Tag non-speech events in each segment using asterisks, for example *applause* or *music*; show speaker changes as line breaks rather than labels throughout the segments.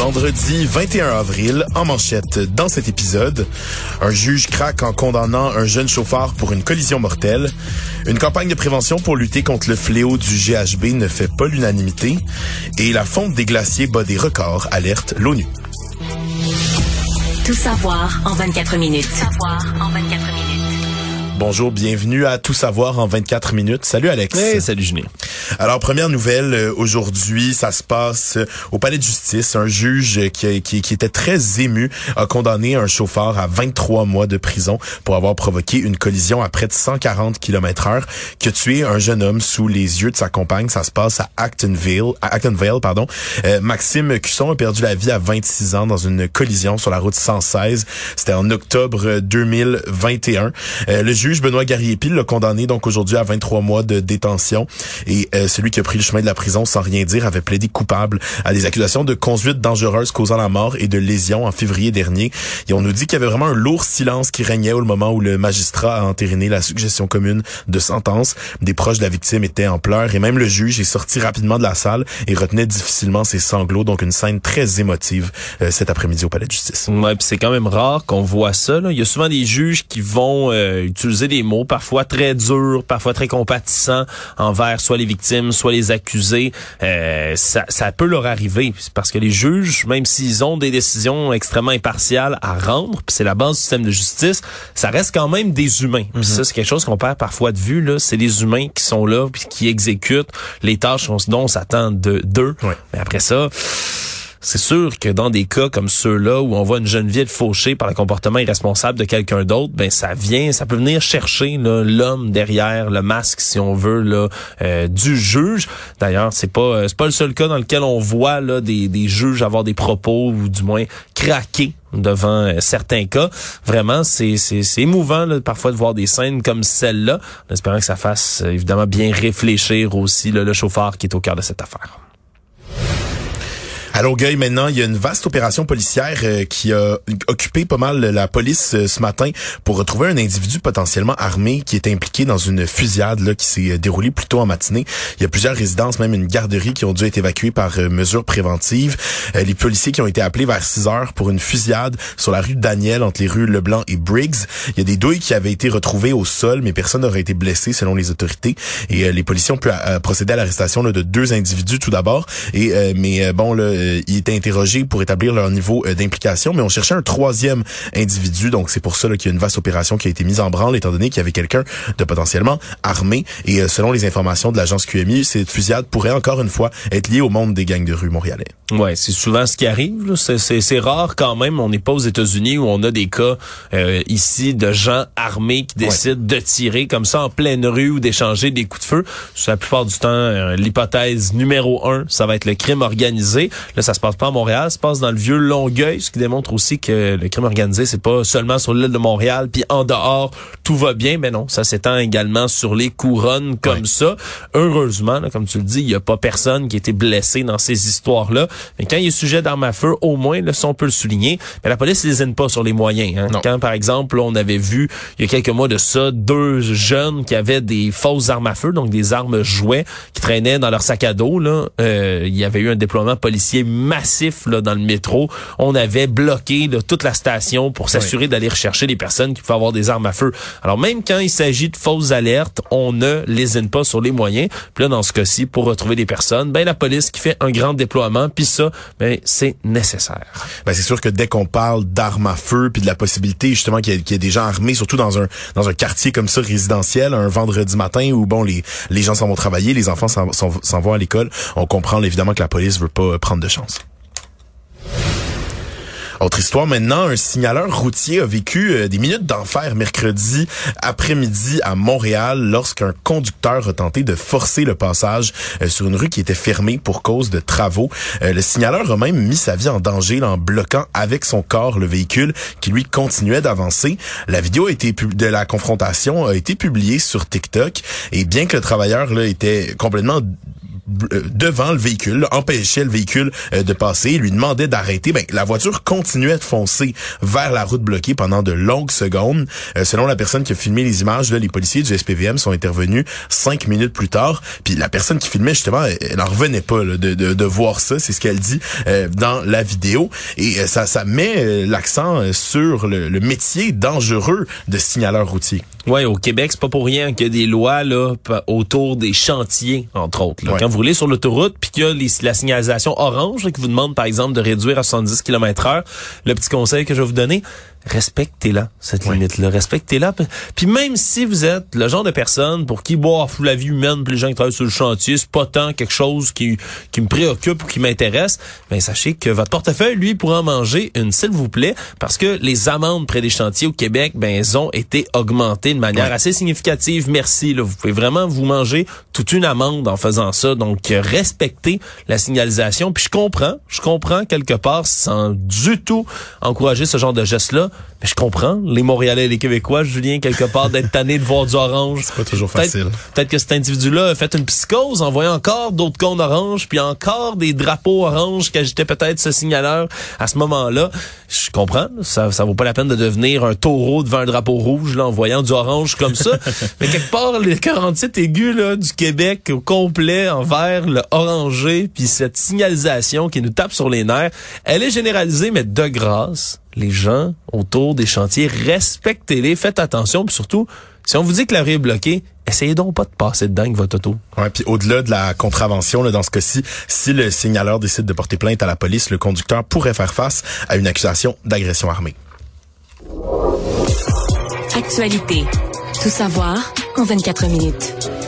Vendredi 21 avril, en manchette dans cet épisode, un juge craque en condamnant un jeune chauffeur pour une collision mortelle. Une campagne de prévention pour lutter contre le fléau du GHB ne fait pas l'unanimité. Et la fonte des glaciers bat des records, alerte l'ONU.
Tout savoir en 24 minutes.
Savoir en 24 minutes.
Bonjour, bienvenue à Tout savoir en 24 minutes. Salut Alex.
Hey, salut Julien.
Alors première nouvelle euh, aujourd'hui, ça se passe euh, au palais de justice. Un juge euh, qui, qui, qui était très ému a condamné un chauffeur à 23 mois de prison pour avoir provoqué une collision à près de 140 km/h qui a tué un jeune homme sous les yeux de sa compagne. Ça se passe à Actonville, à Actonville, pardon. Euh, Maxime Cusson a perdu la vie à 26 ans dans une collision sur la route 116. C'était en octobre 2021. Euh, le juge Benoît Garriépil l'a condamné donc aujourd'hui à 23 mois de détention et euh, celui qui a pris le chemin de la prison sans rien dire avait plaidé coupable à des accusations de conduite dangereuse causant la mort et de lésion en février dernier. Et on nous dit qu'il y avait vraiment un lourd silence qui régnait au moment où le magistrat a entériné la suggestion commune de sentence. Des proches de la victime étaient en pleurs et même le juge est sorti rapidement de la salle et retenait difficilement ses sanglots. Donc une scène très émotive euh, cet après-midi au palais de justice.
Ouais, c'est quand même rare qu'on voit ça. Là. Il y a souvent des juges qui vont euh, utiliser des mots parfois très durs, parfois très compatissants envers soit les victimes, soit les accusés. Euh, ça, ça peut leur arriver parce que les juges, même s'ils ont des décisions extrêmement impartiales à rendre, puis c'est la base du système de justice, ça reste quand même des humains. Puis ça, c'est quelque chose qu'on perd parfois de vue. Là, c'est les humains qui sont là, puis qui exécutent les tâches dont on s'attend de d'eux. Mais après ça. C'est sûr que dans des cas comme ceux-là où on voit une jeune être fauchée par le comportement irresponsable de quelqu'un d'autre, ben ça vient, ça peut venir chercher l'homme derrière le masque, si on veut, là, euh, du juge. D'ailleurs, c'est pas euh, c'est pas le seul cas dans lequel on voit des, des juges avoir des propos ou du moins craquer devant euh, certains cas. Vraiment, c'est émouvant là, parfois de voir des scènes comme celle-là, en espérant que ça fasse évidemment bien réfléchir aussi le chauffeur qui est au cœur de cette affaire.
À Longueuil, maintenant, il y a une vaste opération policière euh, qui a occupé pas mal la police euh, ce matin pour retrouver un individu potentiellement armé qui est impliqué dans une fusillade là, qui s'est euh, déroulée plus tôt en matinée. Il y a plusieurs résidences, même une garderie qui ont dû être évacuées par euh, mesures préventives. Euh, les policiers qui ont été appelés vers 6 heures pour une fusillade sur la rue Daniel entre les rues Leblanc et Briggs. Il y a des douilles qui avaient été retrouvées au sol, mais personne n'aurait été blessé selon les autorités. Et euh, les policiers ont pu procéder à l'arrestation de deux individus tout d'abord. Et mais bon là, euh, ils étaient interrogés pour établir leur niveau euh, d'implication, mais on cherchait un troisième individu. Donc c'est pour ça qu'il y a une vaste opération qui a été mise en branle, étant donné qu'il y avait quelqu'un de potentiellement armé. Et euh, selon les informations de l'agence QMI, cette fusillade pourrait encore une fois être liée au monde des gangs de rue montréalais.
Ouais, c'est souvent ce qui arrive. là. C'est- C'est c'est rare quand même. On n'est pas aux États-Unis où on a des cas euh, ici de gens armés qui décident de tirer comme ça en pleine rue ou d'échanger des coups de feu. La plupart du temps, euh, l'hypothèse numéro un, ça va être le crime organisé. Là, ça se passe pas à Montréal, ça se passe dans le vieux Longueuil, ce qui démontre aussi que le crime organisé, c'est pas seulement sur l'île de Montréal, puis en dehors, tout va bien. Mais non, ça s'étend également sur les couronnes comme
Ouais.
ça. Heureusement, là, comme tu le dis, il y a pas personne qui a été blessé dans ces histoires-là. Mais quand il est sujet d'armes à feu, au moins, là, ça, on peut le souligner. Mais la police lésine pas sur les moyens. Hein. Quand, par exemple, on avait vu, il y a quelques mois de ça, deux jeunes qui avaient des fausses armes à feu, donc des armes jouets, qui traînaient dans leur sac à dos. Là. Euh, il y avait eu un déploiement policier policiers massifs là, dans le métro. On avait bloqué là, toute la station pour s'assurer d'aller rechercher les personnes qui pouvaient avoir des armes à feu. Alors même quand il s'agit de fausses alertes, on ne lésine pas sur les moyens. Puis là, dans ce cas-ci, pour retrouver des personnes, ben la police qui fait un grand déploiement, puis ça, ben c'est nécessaire.
Ben c'est sûr que dès qu'on parle d'armes à feu, puis de la possibilité justement qu'il y, ait des gens armés, surtout dans un dans un quartier comme ça résidentiel, un vendredi matin où bon les les gens s'en vont travailler, les enfants s'en vont à l'école, on comprend évidemment que la police veut pas prendre de chance. Autre histoire maintenant, un signaleur routier a vécu euh, des minutes d'enfer mercredi après-midi à Montréal lorsqu'un conducteur a tenté de forcer le passage euh, sur une rue qui était fermée pour cause de travaux. Euh, le signaleur a même mis sa vie en danger en bloquant avec son corps le véhicule qui lui continuait d'avancer. La vidéo de la confrontation a été publiée sur TikTok et bien que le travailleur là était complètement devant le véhicule, empêchait le véhicule euh, de passer, lui demandait d'arrêter. Ben, la voiture continuait de foncer vers la route bloquée pendant de longues secondes. Euh, selon la personne qui a filmé les images, là, les policiers du SPVM sont intervenus cinq minutes plus tard. Puis la personne qui filmait justement, elle n'en revenait pas de, voir ça. C'est ce qu'elle dit dans la vidéo. Et ça, ça met l'accent sur le, le métier dangereux de signaleur routier.
Ouais, au Québec, c'est pas pour rien qu'il y a des lois là autour des chantiers, entre autres. Quand vous roulez sur l'autoroute, puis qu'il y a la signalisation orange qui vous demande, par exemple, de réduire à 70 km heure, le petit conseil que je vais vous donner, respectez-la, cette limite-là. Respectez-la. Puis même si vous êtes le genre de personne pour qui, boire la vie humaine, puis les gens qui travaillent sur le chantier, c'est pas tant quelque chose qui, qui me préoccupe ou qui m'intéresse, ben sachez que votre portefeuille, lui, pourra en manger une, s'il vous plaît, parce que les amendes près des chantiers au Québec, ben, elles ont été augmentées de manière assez significative. Merci. Là. Vous pouvez vraiment vous manger toute une amende en faisant ça. Donc, respectez la signalisation. Puis je comprends, je comprends quelque part sans du tout encourager ce genre de geste-là mais je comprends, les Montréalais et les Québécois, Julien, quelque part, d'être tanné de voir du orange. *laughs*
C'est pas toujours facile.
Peut-être que cet individu-là a fait une psychose en voyant encore d'autres cônes oranges, puis encore des drapeaux oranges qu'agitait peut-être ce signaleur à ce moment-là. Je comprends, ça, ça vaut pas la peine de devenir un taureau devant un drapeau rouge, là, en voyant du orange comme ça. *laughs* Mais quelque part, les 47 aigus, là, du Québec au complet, envers le orangé, puis cette signalisation qui nous tape sur les nerfs, elle est généralisée, mais de grâce, les gens autour des chantiers, respectez-les, faites attention, puis surtout, si on vous dit que la rue est bloquée, essayez donc pas de passer dedans avec votre auto.
Ouais, puis au-delà de la contravention, là, dans ce cas-ci, si le signaleur décide de porter plainte à la police, le conducteur pourrait faire face à une accusation d'agression armée.
Actualité. Tout savoir en 24 minutes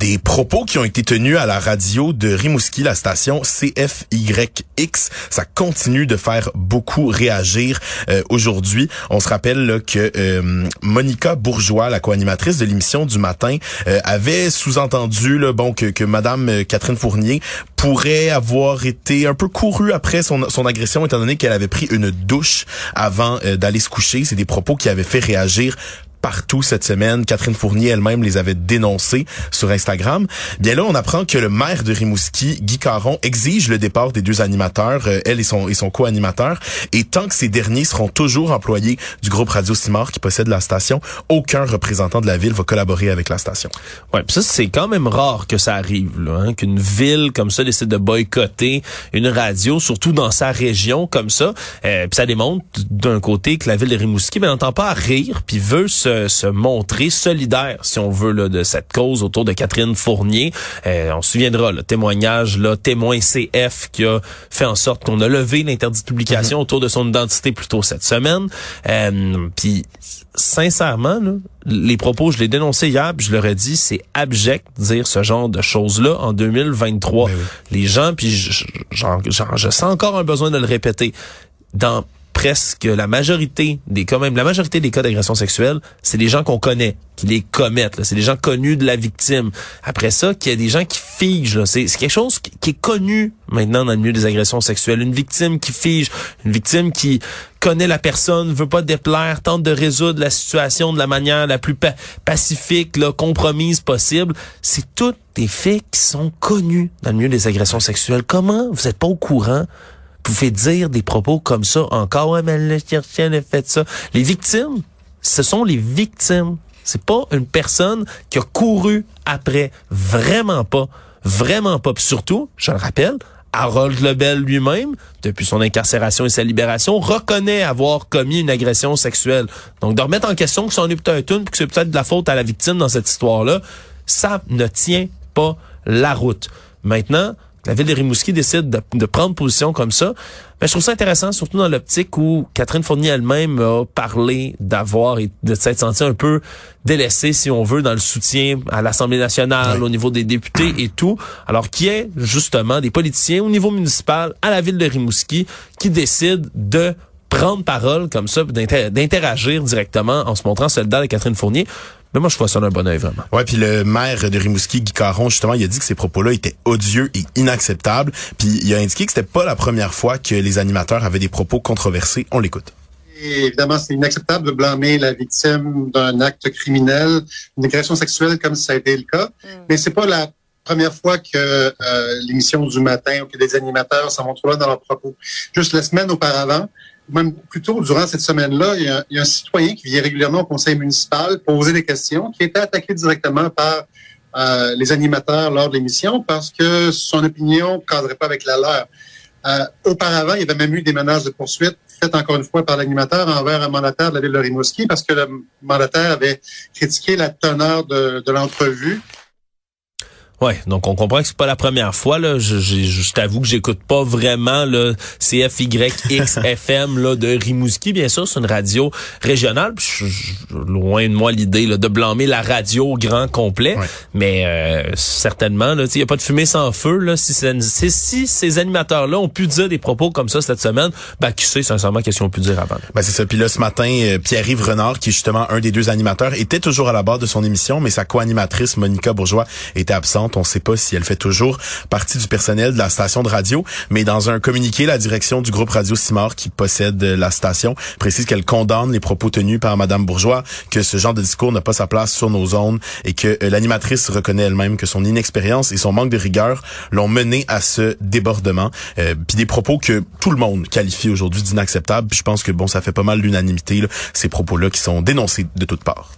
des propos qui ont été tenus à la radio de Rimouski, la station CFYX. Ça continue de faire beaucoup réagir euh, aujourd'hui. On se rappelle que euh, Monica Bourgeois, la co-animatrice de l'émission du matin, euh, avait sous-entendu bon que, que Madame Catherine Fournier pourrait avoir été un peu courue après son, son agression étant donné qu'elle avait pris une douche avant d'aller se coucher. C'est des propos qui avaient fait réagir partout cette semaine. Catherine Fournier elle-même les avait dénoncés sur Instagram. Bien là, on apprend que le maire de Rimouski, Guy Caron, exige le départ des deux animateurs, euh, elle et son, et son co-animateur. Et tant que ces derniers seront toujours employés du groupe Radio Simard qui possède la station, aucun représentant de la ville va collaborer avec la station.
Ouais, ça c'est quand même rare que ça arrive, hein, qu'une ville comme ça décide de boycotter une radio, surtout dans sa région comme ça. Euh, puis ça démontre d'un côté que la ville de Rimouski ben, n'entend pas à rire, puis veut se se, montrer solidaire, si on veut, là, de cette cause autour de Catherine Fournier. Euh, on se souviendra, le témoignage, là, témoin CF qui a fait en sorte qu'on a levé l'interdit de publication mhm. autour de son identité plus tôt cette semaine. Euh, puis sincèrement, les propos, je l'ai dénoncé hier, puis je leur ai dit, c'est abject de dire ce genre de choses-là en 2023. Ben Les gens, puis je, je sens encore un besoin de le répéter. Dans presque la majorité des cas, même la majorité des cas d'agression sexuelle, c'est des gens qu'on connaît, qui les commettent. C'est des gens connus de la victime. Après ça, qu'il y a des gens qui figent. C'est quelque chose qui, est connu maintenant dans le milieu des agressions sexuelles. Une victime qui fige, une victime qui connaît la personne, veut pas déplaire, tente de résoudre la situation de la manière la plus pacifique, là, compromise possible. C'est tous des faits qui sont connus dans le milieu des agressions sexuelles. Comment? Vous êtes pas au courant? Pouvez dire des propos comme ça encore. Ouais, mais le chien a fait ça. Les victimes, ce sont les victimes. C'est pas une personne qui a couru après. Vraiment pas. Vraiment pas. surtout, je le rappelle, Harold Lebel lui-même, depuis son incarcération et sa libération, reconnaît avoir commis une agression sexuelle. Donc, de remettre en question que c'en est peut-être une, puis que c'est peut-être de la faute à la victime dans cette histoire-là, ça ne tient pas la route. Maintenant, la ville de Rimouski décide de, prendre position comme ça, mais je trouve ça intéressant, surtout dans l'optique où Catherine Fournier elle-même a parlé d'avoir et de s'être sentie un peu délaissée, si on veut, dans le soutien à l'Assemblée nationale, au niveau des députés et tout, alors qu'il y ait justement des politiciens au niveau municipal à la ville de Rimouski qui décident de prendre parole comme ça, d'interagir directement en se montrant soldat de Catherine Fournier. Mais moi, je vois ça d'un bon oeil, vraiment.
Ouais, puis le maire de Rimouski, Guy Caron, justement, il a dit que ces propos-là étaient odieux et inacceptables. Puis il a indiqué que c'était pas la première fois que les animateurs avaient des propos controversés. On l'écoute.
évidemment, c'est inacceptable de blâmer la victime d'un acte criminel, une agression sexuelle comme ça a été le cas. Mm. Mais c'est pas la première fois que euh, l'émission du matin ou que des animateurs s'en vont trop loin dans leurs propos. Juste la semaine auparavant, même plus tôt, durant cette semaine-là, il, y a un citoyen qui vient régulièrement au conseil municipal poser des questions, qui était attaqué directement par euh, les animateurs lors de l'émission parce que son opinion ne cadrait pas avec la leur. Euh, auparavant, il y avait même eu des menaces de poursuite faites encore une fois par l'animateur envers un mandataire de la ville de Rimouski parce que le mandataire avait critiqué la teneur de, de l'entrevue
Ouais, donc on comprend que c'est pas la première fois là. Je, je, je t'avoue que j'écoute pas vraiment le CFYXFM là de Rimouski. Bien sûr, c'est une radio régionale. Je, loin de moi l'idée de blâmer la radio au grand complet, mais euh, certainement là, il y a pas de fumée sans feu là. Si, si ces animateurs là ont pu dire des propos comme ça cette semaine, ben qui sait sincèrement qu'est-ce qu'ils ont pu dire avant.
Ben c'est ça. Puis là ce matin, euh, Pierre-Yves Renard, qui est justement un des deux animateurs, était toujours à la barre de son émission, mais sa co-animatrice Monica Bourgeois était absente. On ne sait pas si elle fait toujours partie du personnel de la station de radio, mais dans un communiqué, la direction du groupe Radio Simard qui possède la station précise qu'elle condamne les propos tenus par Madame Bourgeois, que ce genre de discours n'a pas sa place sur nos zones et que euh, l'animatrice reconnaît elle-même que son inexpérience et son manque de rigueur l'ont mené à ce débordement. Euh, puis des propos que tout le monde qualifie aujourd'hui d'inacceptables. je pense que bon, ça fait pas mal l'unanimité ces propos-là qui sont dénoncés de toutes parts.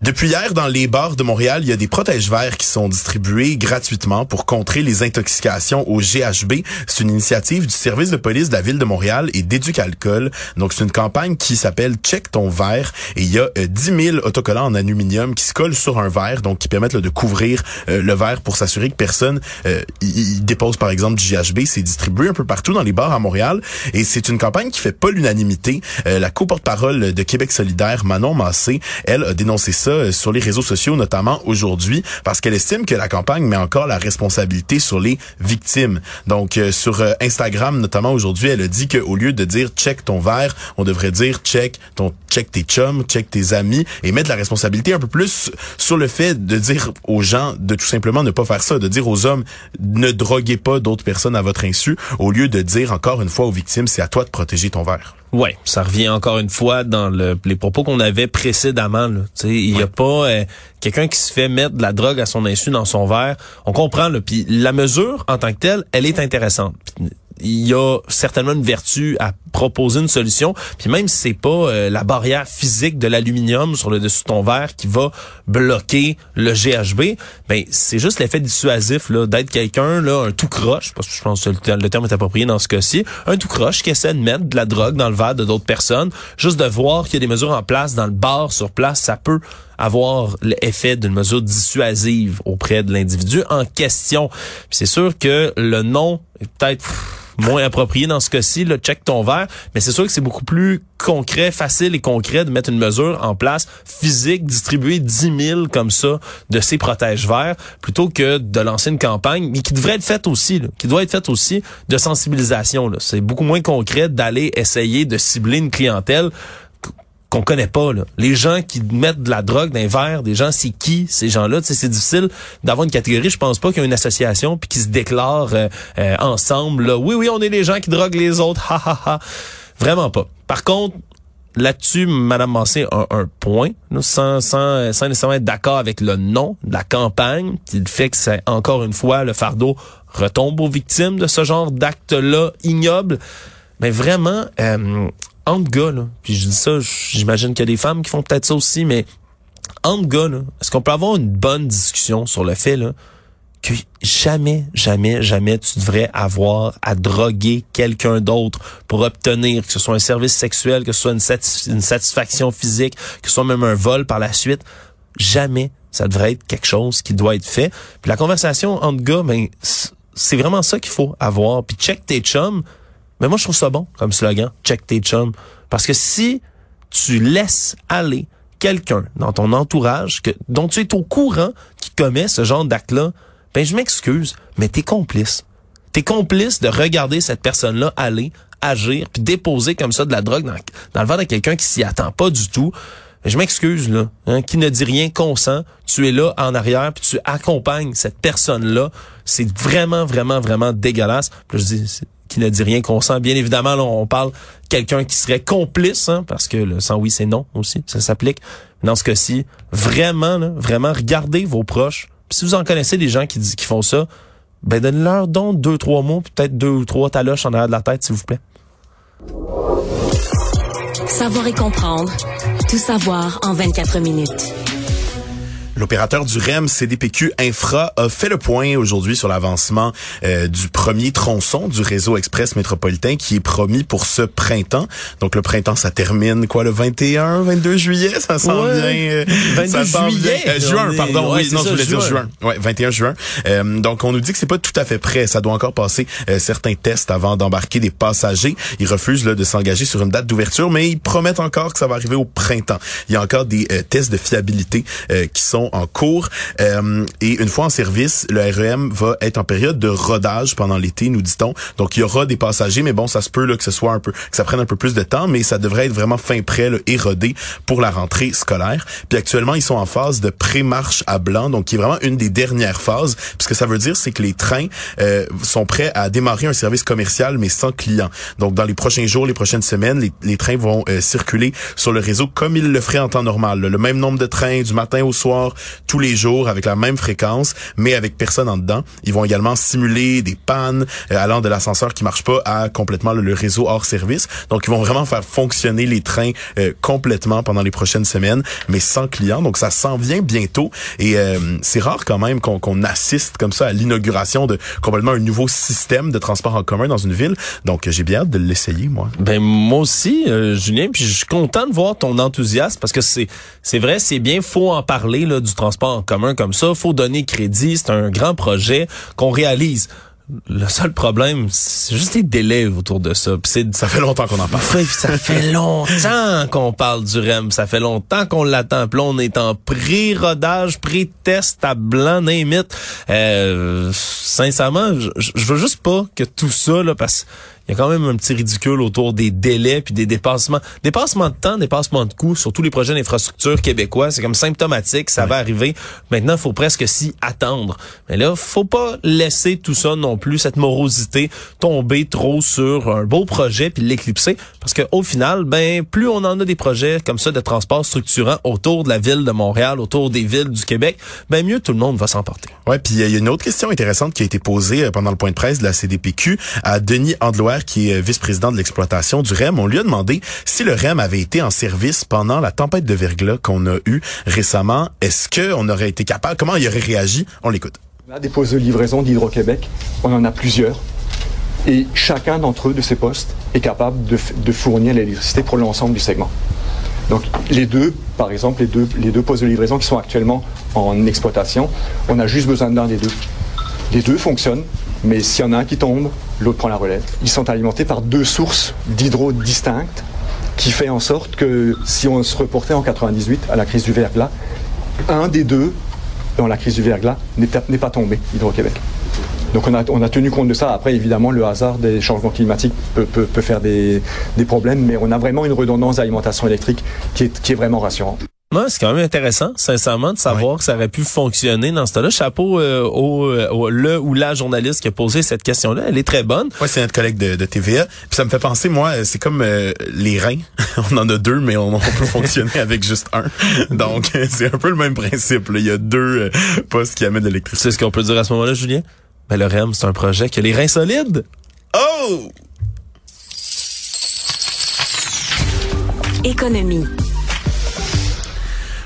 Depuis hier, dans les bars de Montréal, il y a des protèges verts qui sont distribués gratuitement pour contrer les intoxications au GHB. C'est une initiative du service de police de la ville de Montréal et d'Éduc-Alcool. Donc, c'est une campagne qui s'appelle Check ton verre et il y a 10 euh, 000 autocollants en aluminium qui se collent sur un verre, donc qui permettent de couvrir euh, le verre pour s'assurer que personne euh, y, dépose, par exemple, du GHB. C'est distribué un peu partout dans les bars à Montréal et c'est une campagne qui fait pas l'unanimité. la co-porte-parole de Québec solidaire, Manon Massé, elle a dénoncé ça euh, sur les réseaux sociaux, notamment aujourd'hui, parce qu'elle estime que la campagne met encore la responsabilité sur les victimes. Donc, euh, sur euh, Instagram, notamment aujourd'hui, elle a dit qu'au lieu de dire check ton verre, on devrait dire check ton check tes chums, check tes amis et mettre la responsabilité un peu plus sur le fait de dire aux gens de tout simplement ne pas faire ça, de dire aux hommes ne droguez pas d'autres personnes à votre insu, au lieu de dire encore une fois aux victimes c'est à toi de protéger ton verre.
Ouais, ça revient encore une fois dans le, les propos qu'on avait précédemment. Il n'y a pas euh, quelqu'un qui se fait mettre de la drogue à son insu dans son verre. On comprend. Puis la mesure en tant que telle, elle est intéressante il y a certainement une vertu à proposer une solution. Puis même si c'est pas euh, la barrière physique de l'aluminium sur le dessus de ton verre qui va bloquer le GHB, ben c'est juste l'effet dissuasif là d'être quelqu'un là un tout croche parce que je pense que le, terme est approprié dans ce cas-ci, un tout croche qui essaie de mettre de la drogue dans le verre de d'autres personnes, juste de voir qu'il y a des mesures en place dans le bar sur place, ça peut avoir l'effet d'une mesure dissuasive auprès de l'individu en question. C'est sûr que le nom est peut-être moins approprié dans ce cas-ci, le check ton verre, mais c'est sûr que c'est beaucoup plus concret, facile et concret de mettre une mesure en place physique, distribuer 10 000 comme ça de ces protèges verts, plutôt que de lancer une campagne, mais qui devrait être faite aussi, qui doit être faite aussi de sensibilisation. C'est beaucoup moins concret d'aller essayer de cibler une clientèle qu'on connaît pas. Là. Les gens qui mettent de la drogue dans les verres, des gens, c'est qui ces gens-là? C'est difficile d'avoir une catégorie. Je pense pas qu'il y a une association puis qui se déclarent euh, euh, ensemble. Là. Oui, oui, on est les gens qui droguent les autres. Ha, ha, ha. Vraiment pas. Par contre, là-dessus, Madame Massé a un point, sans, sans, sans nécessairement être d'accord avec le nom de la campagne, qui fait que c'est encore une fois le fardeau retombe aux victimes de ce genre d'acte-là ignoble. Mais vraiment, euh, entre gars, puis je dis ça, j'imagine qu'il y a des femmes qui font peut-être ça aussi, mais entre gars, est-ce qu'on peut avoir une bonne discussion sur le fait que jamais, jamais, jamais tu devrais avoir à droguer quelqu'un d'autre pour obtenir que ce soit un service sexuel, que ce soit une, une satisfaction physique, que ce soit même un vol par la suite? Jamais ça devrait être quelque chose qui doit être fait. Puis la conversation entre gars, ben, c'est vraiment ça qu'il faut avoir. Puis check tes chums. Mais moi, je trouve ça bon comme slogan. Check tes chums. Parce que si tu laisses aller quelqu'un dans ton entourage que, dont tu es au courant qui commet ce genre d'acte-là, ben je m'excuse, mais t'es complice. T'es complice de regarder cette personne-là aller, agir, puis déposer comme ça de la drogue dans, le ventre de quelqu'un qui s'y attend pas du tout. je m'excuse là, hein, qui ne dit rien consent, tu es là en arrière puis tu accompagnes cette personne-là, c'est vraiment vraiment vraiment dégueulasse. Puis je dis qui ne dit rien consent. Bien évidemment, là, on parle quelqu'un qui serait complice, hein, parce que le sans oui, c'est non aussi, ça s'applique. Dans ce cas-ci, vraiment, vraiment, regardez vos proches, si vous en connaissez des gens qui, qui font ça, ben donnez-leur donc deux, trois mots, peut-être deux ou trois taloches en arrière de la tête, s'il vous plaît.
Savoir et comprendre. Tout savoir en 24 minutes.
L'opérateur du REM CDPQ Infra a fait le point aujourd'hui sur l'avancement euh, du premier tronçon du réseau express métropolitain qui est promis pour ce printemps. Donc le printemps, ça termine quoi le 21, 22 juillet, ça sent bien.
22 euh, ça juillet,
euh, juin, pardon. oui, non, je voulais dire juin. Ouais, 21 juin. donc on nous dit que c'est pas tout à fait prêt. Ça doit encore passer certains tests avant d'embarquer des passagers. Ils refusent là, de s'engager sur une date d'ouverture, mais ils promettent encore que ça va arriver au printemps. Il y a encore des tests de fiabilité qui sont en cours. Euh, et une fois en service, le REM va être en période de rodage pendant l'été, nous dit-on. Donc il y aura des passagers, mais bon, ça se peut là, que ce soit un peu, que ça prenne un peu plus de temps, mais ça devrait être vraiment fin prêt là, et rodé pour la rentrée scolaire. Puis actuellement, ils sont en phase de pré-marche à blanc, donc qui est vraiment une des dernières phases. Ce que ça veut dire, c'est que les trains euh, sont prêts à démarrer un service commercial, mais sans clients. Donc dans les prochains jours, les prochaines semaines, les, les trains vont euh, circuler sur le réseau comme ils le feraient en temps normal. Le même nombre de trains du matin au soir, tous les jours avec la même fréquence, mais avec personne en dedans. Ils vont également simuler des pannes euh, allant de l'ascenseur qui marche pas à complètement le, réseau hors service. Donc ils vont vraiment faire fonctionner les trains euh, complètement pendant les prochaines semaines, mais sans clients. Donc ça s'en vient bientôt et euh, c'est rare quand même qu'on assiste comme ça à l'inauguration de complètement un nouveau système de transport en commun dans une ville. Donc j'ai bien hâte de l'essayer moi.
Ben moi aussi, Julien, puis je suis content de voir ton enthousiasme parce que c'est c'est vrai, c'est bien, faut en parler là du transport en commun comme ça. Faut donner crédit. C'est un grand projet qu'on réalise. Le seul problème, c'est juste les délais autour de ça.
ça fait longtemps qu'on en parle.
ça fait *laughs* longtemps qu'on parle du REM. Ça fait longtemps qu'on l'attend. Puis là, on est en pré-rodage, pré-test à blanc, name euh, sincèrement, je, je veux juste pas que tout ça, là, parce il y a quand même un petit ridicule autour des délais puis des dépassements. Dépassement de temps, dépassement de coûts sur tous les projets d'infrastructure québécois, c'est comme symptomatique, ça va arriver. Maintenant, il faut presque s'y attendre. Mais là, faut pas laisser tout ça non plus, cette morosité, tomber trop sur un beau projet puis l'éclipser. Parce qu'au final, ben plus on en a des projets comme ça de transport structurant autour de la ville de Montréal, autour des villes du Québec, ben mieux tout le monde va s'emporter.
Ouais, puis il y a une autre question intéressante qui a été posée euh, pendant le point de presse de la CDPQ à Denis Andloire qui est vice-président de l'exploitation du REM, on lui a demandé si le REM avait été en service pendant la tempête de verglas qu'on a eue récemment. Est-ce qu'on aurait été capable, comment il aurait réagi? On l'écoute.
On a des postes de livraison d'Hydro-Québec. On en a plusieurs. Et chacun d'entre eux, de ces postes, est capable de, fournir l'électricité pour l'ensemble du segment. Donc les deux, par exemple, les deux, les deux postes de livraison qui sont actuellement en exploitation, on a juste besoin d'un des deux. Les deux fonctionnent, mais s'il y en a un qui tombe, l'autre prend la relève. Ils sont alimentés par deux sources d'hydro distinctes qui fait en sorte que si on se reportait en 98 à la crise du verglas, un des deux dans la crise du verglas n'est pas tombé, Hydro-Québec. Donc on a, on a, tenu compte de ça. Après, évidemment, le hasard des changements climatiques peut, peut, peut faire des, des, problèmes, mais on a vraiment une redondance d'alimentation électrique qui est, qui est vraiment rassurante.
Ouais, c'est quand même intéressant, sincèrement, de savoir que ça aurait pu fonctionner dans ce temps-là. Chapeau euh, euh, au, le ou la journaliste qui a posé cette question-là. Elle est très bonne.
Ouais, c'est notre collègue de, de, TVA. Puis ça me fait penser, moi, c'est comme euh, les reins. *laughs* on en a deux, mais on, peut fonctionner *laughs* avec juste un. Donc, *laughs* c'est un peu le même principe. Il y a deux postes qui amènent de l'électricité.
C'est ce qu'on peut dire à ce moment-là, Julien? Ben, le REM, c'est un projet qui a les reins solides.
Oh!
Économie.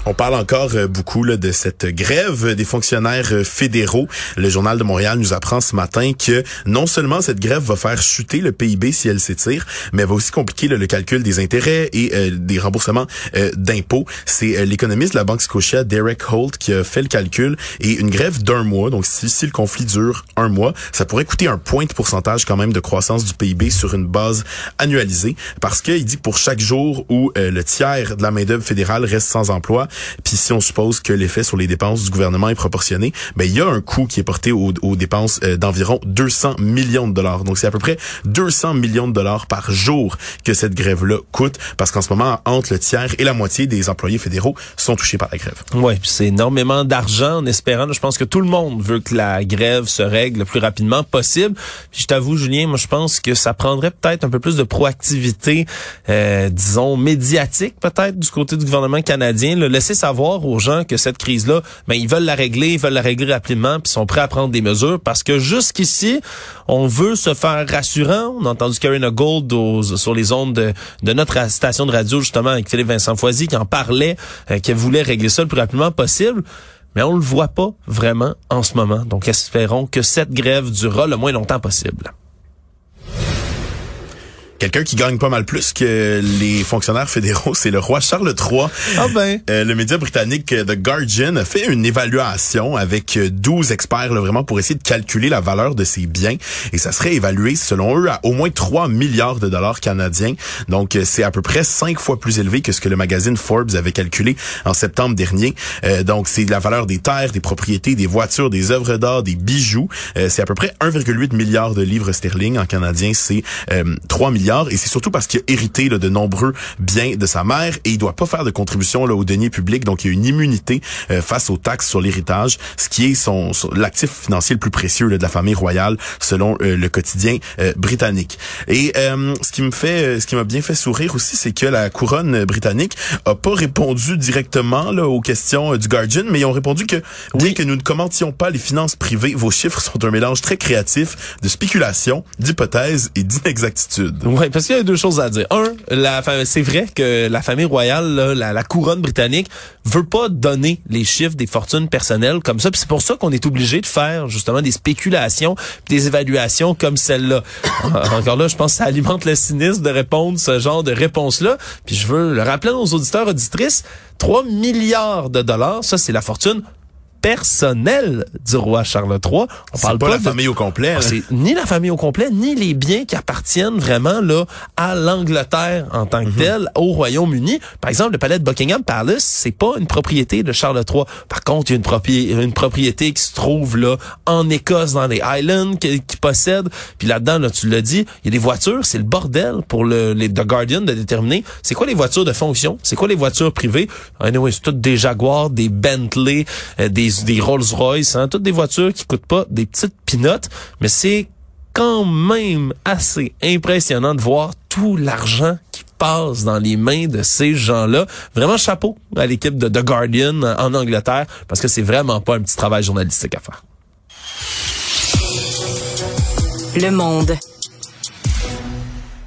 On parle encore euh, beaucoup là, de cette grève des fonctionnaires euh, fédéraux. Le journal de Montréal nous apprend ce matin que non seulement cette grève va faire chuter le PIB si elle s'étire, mais elle va aussi compliquer là, le calcul des intérêts et euh, des remboursements d'impôts. C'est l'économiste de la Banque Scotia, Derek Holt, qui a fait le calcul. Et une grève d'un mois, donc si, si le conflit dure un mois, ça pourrait coûter un point de pourcentage quand même de croissance du PIB sur une base annualisée. Parce qu'il dit pour chaque jour où le tiers de la main-d'œuvre fédérale reste sans emploi, puis si on suppose que l'effet sur les dépenses du gouvernement est proportionné, ben il y a un coût qui est porté aux, dépenses euh, d'environ 200 millions de dollars. Donc c'est à peu près 200 millions de dollars par jour que cette grève-là coûte, parce qu'en ce moment, entre le tiers et la moitié des employés fédéraux sont touchés par la grève.
Oui, c'est énormément d'argent en espérant. Je pense que tout le monde veut que la grève se règle le plus rapidement possible. Puis je t'avoue, Julien, moi je pense que ça prendrait peut-être un peu plus de proactivité, euh, disons médiatique peut-être du côté du gouvernement canadien. Le laisser savoir aux gens que cette crise-là, ben ils veulent la régler, ils veulent la régler rapidement, puis sont prêts à prendre des mesures parce que jusqu'ici, on veut se faire rassurant. On a entendu Karina Gold sur les ondes de, notre station de radio justement avec Philippe Vincent Foisy qui en parlait, euh, qui voulait régler ça le plus rapidement possible. Mais on le voit pas vraiment en ce moment. Donc espérons que cette grève durera le moins longtemps possible.
Quelqu'un qui gagne pas mal plus que les fonctionnaires fédéraux, c'est le roi Charles III.
Ah ben.
Euh, le média britannique The Guardian a fait une évaluation avec 12 experts là, vraiment pour essayer de calculer la valeur de ses biens et ça serait évalué selon eux à au moins 3 milliards de dollars canadiens. Donc euh, c'est à peu près 5 fois plus élevé que ce que le magazine Forbes avait calculé en septembre dernier. Euh, donc c'est la valeur des terres, des propriétés, des voitures, des œuvres d'art, des bijoux. c'est à peu près 1,8 milliard de livres sterling en canadien, c'est 3 milliards et c'est surtout parce qu'il a hérité de nombreux biens de sa mère et il doit pas faire de contribution là, au denier public, donc il y a une immunité euh, face aux taxes sur l'héritage, ce qui est son, l'actif financier le plus précieux de la famille royale selon euh, le quotidien euh, britannique. Et ce qui me fait, ce qui m'a bien fait sourire aussi, c'est que la couronne britannique a pas répondu directement là, aux questions du Guardian, mais ils ont répondu que bien que nous ne commentions pas les finances privées, vos chiffres sont un mélange très créatif de spéculation, d'hypothèses et d'inexactitudes
parce qu'il y a deux choses à dire. Un, c'est vrai que la famille royale, la, la, couronne britannique, veut pas donner les chiffres des fortunes personnelles comme ça. C'est pour ça qu'on est obligé de faire justement des spéculations, des évaluations comme celle-là. Encore là, je pense que ça alimente le cynisme de répondre ce genre de réponse-là. Puis je veux le rappeler à nos auditeurs auditrices, 3 milliards de dollars, ça c'est la fortune personnel du roi Charles III.
On parle pas, de la famille au complet.
Ah, c'est ni la famille au complet, ni les biens qui appartiennent vraiment là à l'Angleterre en tant que mhm. tel, au Royaume-Uni. Par exemple, le palais de Buckingham Palace, c'est pas une propriété de Charles III. Par contre, il y a une, propriété, une propriété qui se trouve là en Écosse, dans les Highlands, qui, possède. Puis là-dedans, là, tu l'as dit, il y a des voitures, c'est le bordel pour le, les The Guardian de déterminer c'est quoi les voitures de fonction, c'est quoi les voitures privées? Anyway, c'est toutes des Jaguars, des Bentley, euh, des des, Rolls-Royce, hein, toutes des voitures qui coûtent pas des petites pinottes, mais c'est quand même assez impressionnant de voir tout l'argent qui passe dans les mains de ces gens-là. Vraiment chapeau à l'équipe de The Guardian en Angleterre parce que c'est vraiment pas un petit travail journalistique à faire.
Le monde.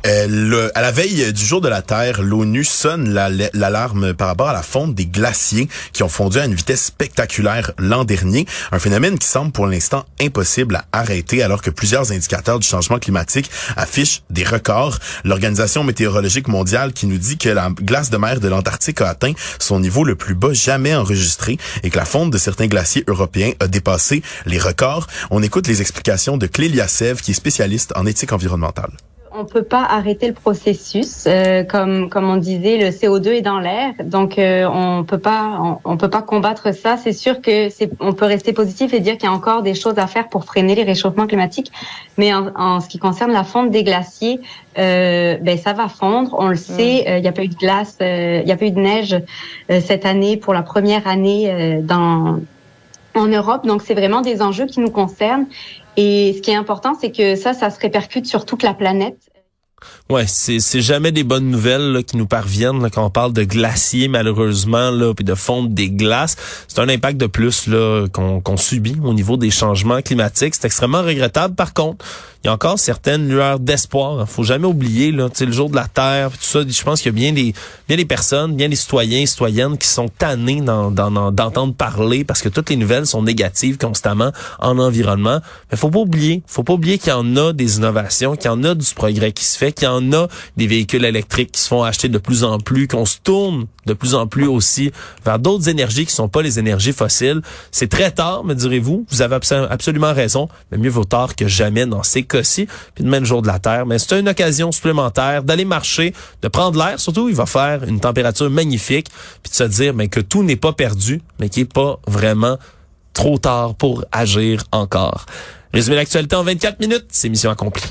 Euh, à la veille du jour de la Terre, l'ONU sonne l'alarme par rapport à la fonte des glaciers qui ont fondu à une vitesse spectaculaire l'an dernier. Un phénomène qui semble pour l'instant impossible à arrêter alors que plusieurs indicateurs du changement climatique affichent des records. L'Organisation météorologique mondiale qui nous dit que la glace de mer de l'Antarctique a atteint son niveau le plus bas jamais enregistré et que la fonte de certains glaciers européens a dépassé les records. On écoute les explications de Clélia Sève qui est spécialiste en éthique environnementale
on peut pas arrêter le processus. Euh, comme comme on disait, le CO2 est dans l'air, donc euh, on peut pas on, peut pas combattre ça. C'est sûr que c'est on peut rester positif et dire qu'il y a encore des choses à faire pour freiner les réchauffements climatiques. Mais en, ce qui concerne la fonte des glaciers, euh, ben ça va fondre. On le sait. Il n'y a pas eu de glace, il n'y a pas eu de neige cette année pour la première année dans en Europe. Donc, c'est vraiment des enjeux qui nous concernent. Et ce qui est important, c'est que ça, ça se répercute sur toute la planète.
Ouais, c'est c'est jamais des bonnes nouvelles qui nous parviennent quand on parle de glaciers malheureusement là puis de fonte des glaces. C'est un impact de plus là qu'on qu'on subit au niveau des changements climatiques. C'est extrêmement regrettable. Par contre, il y a encore certaines lueurs d'espoir. Hein. Faut jamais oublier là, le jour de la Terre, tout ça. Je pense qu'il y a bien des bien des personnes, bien des citoyens et citoyennes qui sont tannés d'entendre parler parce que toutes les nouvelles sont négatives constamment en environnement. Mais faut pas oublier, faut pas oublier qu'il y en a des innovations, qu'il y en a du progrès qui se fait, qu'il y en a des véhicules électriques qui se font acheter de plus en plus, qu'on se tourne de plus en plus aussi vers d'autres énergies qui sont pas les énergies fossiles. C'est très tard, me direz-vous. Vous avez absolument raison, mais mieux vaut tard que jamais dans ces Puis demain, le jour de la Terre, mais c'est une occasion supplémentaire d'aller marcher, de prendre l'air. Surtout, il va faire une température magnifique, puis de se dire mais que tout n'est pas perdu, mais qu'il n'est pas vraiment trop tard pour agir encore. Résumé l'actualité en 24 minutes, c'est mission accomplie.